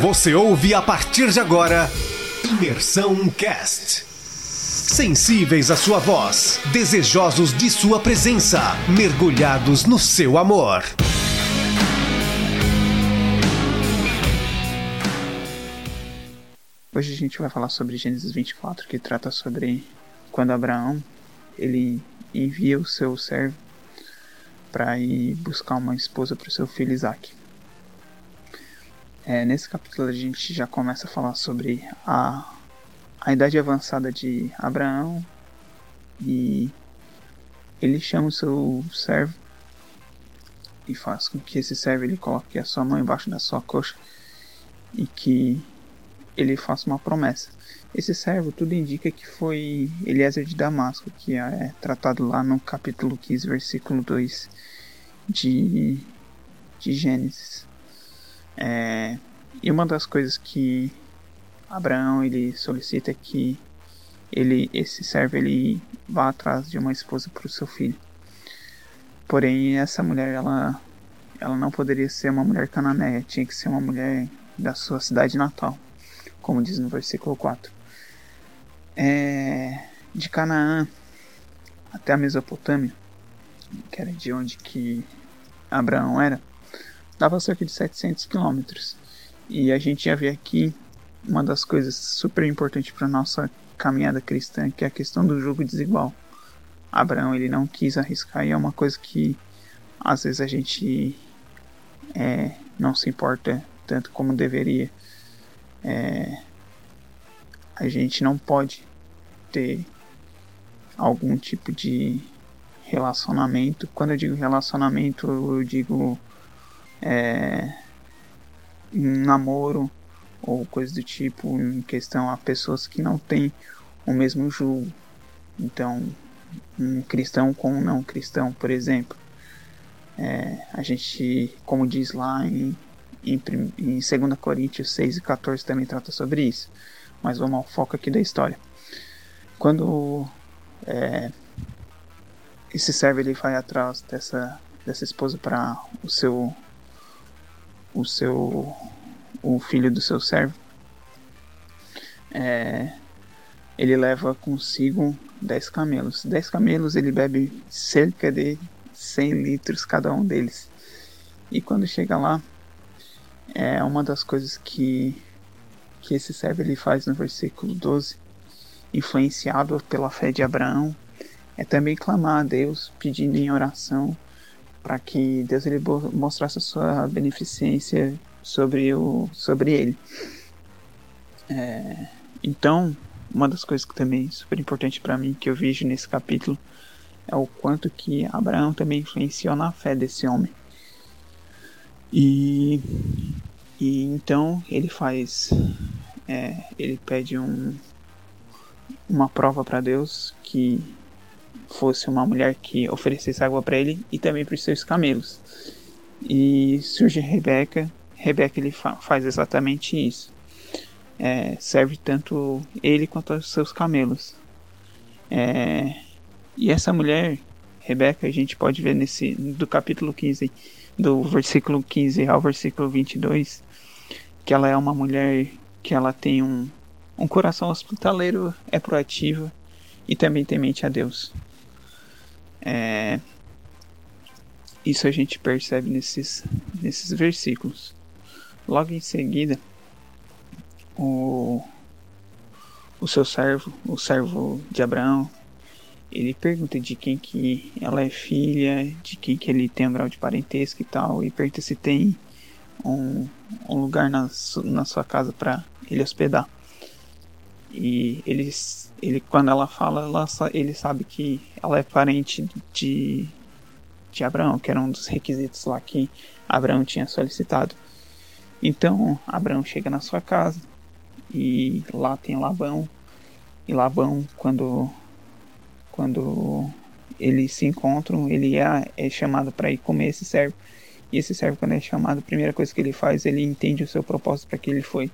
Você ouve a partir de agora Imersão Cast. Sensíveis à sua voz, desejosos de sua presença, mergulhados no seu amor. Hoje a gente vai falar sobre Gênesis 24, que trata sobre quando Abraão ele envia o seu servo para ir buscar uma esposa para o seu filho Isaac. É, nesse capítulo a gente já começa a falar sobre a, a idade avançada de Abraão e ele chama o seu servo e faz com que esse servo ele coloque a sua mão embaixo da sua coxa e que ele faça uma promessa. Esse servo tudo indica que foi Eliezer de Damasco, que é tratado lá no capítulo 15, versículo 2 de, de Gênesis. É, e uma das coisas que Abraão ele solicita é que ele, esse servo ele vá atrás de uma esposa para o seu filho. Porém, essa mulher ela, ela não poderia ser uma mulher cananeia, tinha que ser uma mulher da sua cidade natal, como diz no versículo 4 é, de Canaã até a Mesopotâmia, que era de onde que Abraão era, dava cerca de 700 quilômetros. E a gente ia ver aqui uma das coisas super importantes para nossa caminhada cristã, que é a questão do jogo desigual. Abraão ele não quis arriscar e é uma coisa que às vezes a gente é, não se importa tanto como deveria. É, a gente não pode ter algum tipo de relacionamento. Quando eu digo relacionamento, eu digo é, namoro ou coisa do tipo em questão a pessoas que não têm o mesmo julgo. Então, um cristão com um não cristão, por exemplo. É, a gente, como diz lá em, em, em 2 Coríntios 6 e 14, também trata sobre isso mas vamos ao foco aqui da história. Quando é, esse servo ele vai atrás dessa, dessa esposa para o seu o seu o filho do seu servo. É, ele leva consigo 10 camelos. 10 camelos ele bebe cerca de 100 litros cada um deles. E quando chega lá é uma das coisas que que esse servo ele faz no versículo 12, influenciado pela fé de Abraão, é também clamar a Deus, pedindo em oração para que Deus ele mostrasse a sua beneficência sobre, o, sobre ele. É, então, uma das coisas que também é super importante para mim que eu vejo nesse capítulo é o quanto que Abraão também influenciou na fé desse homem. E, e então ele faz é, ele pede um, uma prova para Deus que fosse uma mulher que oferecesse água para ele e também para os seus camelos. E surge Rebeca. Rebeca ele fa faz exatamente isso. É, serve tanto ele quanto os seus camelos. É, e essa mulher, Rebeca, a gente pode ver nesse do capítulo 15, do versículo 15 ao versículo 22, que ela é uma mulher que ela tem um, um coração hospitaleiro, é proativa e também temente a Deus. É, isso a gente percebe nesses, nesses versículos. Logo em seguida, o, o seu servo, o servo de Abraão, ele pergunta de quem que ela é filha, de quem que ele tem um grau de parentesco e tal, e pergunta se tem um, um lugar na, na sua casa para ele hospedar. E eles, ele, quando ela fala, ela, ele sabe que ela é parente de, de Abraão, que era um dos requisitos lá que Abraão tinha solicitado. Então, Abraão chega na sua casa e lá tem Labão. E Labão, quando, quando eles se encontram, ele é, é chamado para ir comer esse servo. E esse servo, quando é chamado, a primeira coisa que ele faz, ele entende o seu propósito para que ele foi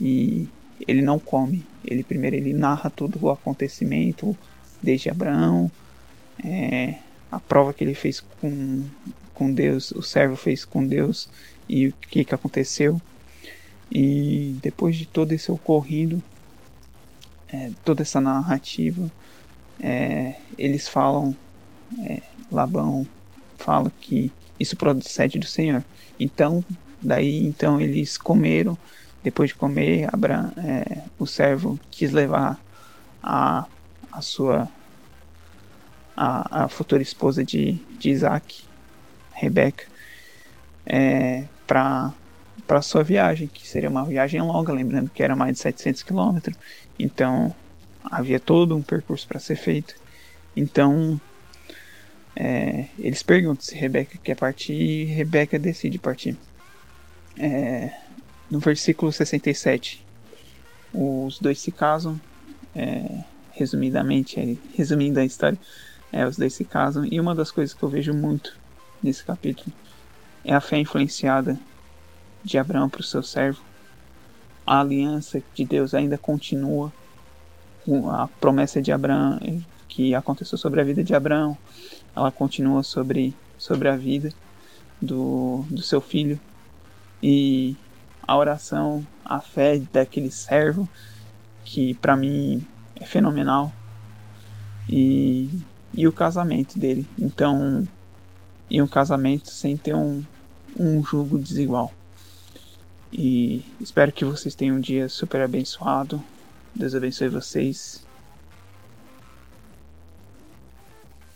e ele não come. Ele primeiro ele narra todo o acontecimento desde Abraão, é, a prova que ele fez com, com Deus, o servo fez com Deus e o que, que aconteceu. E depois de todo esse ocorrido, é, toda essa narrativa, é, eles falam, é, Labão fala que isso procede do Senhor. Então, daí então eles comeram. Depois de comer, Abraão, é, o servo quis levar a, a sua a, a futura esposa de, de Isaac, Rebeca, é, para para sua viagem, que seria uma viagem longa, lembrando que era mais de 700 quilômetros, então havia todo um percurso para ser feito. Então é, eles perguntam se Rebeca quer partir e Rebeca decide partir. É, no versículo 67, os dois se casam, é, resumidamente, resumindo a história, é, os dois se casam, e uma das coisas que eu vejo muito nesse capítulo é a fé influenciada de Abraão para o seu servo. A aliança de Deus ainda continua. A promessa de Abraão que aconteceu sobre a vida de Abraão, ela continua sobre, sobre a vida do, do seu filho. E a oração, a fé daquele servo, que para mim é fenomenal. E, e o casamento dele. Então, e um casamento sem ter um, um julgo desigual. E espero que vocês tenham um dia super abençoado. Deus abençoe vocês.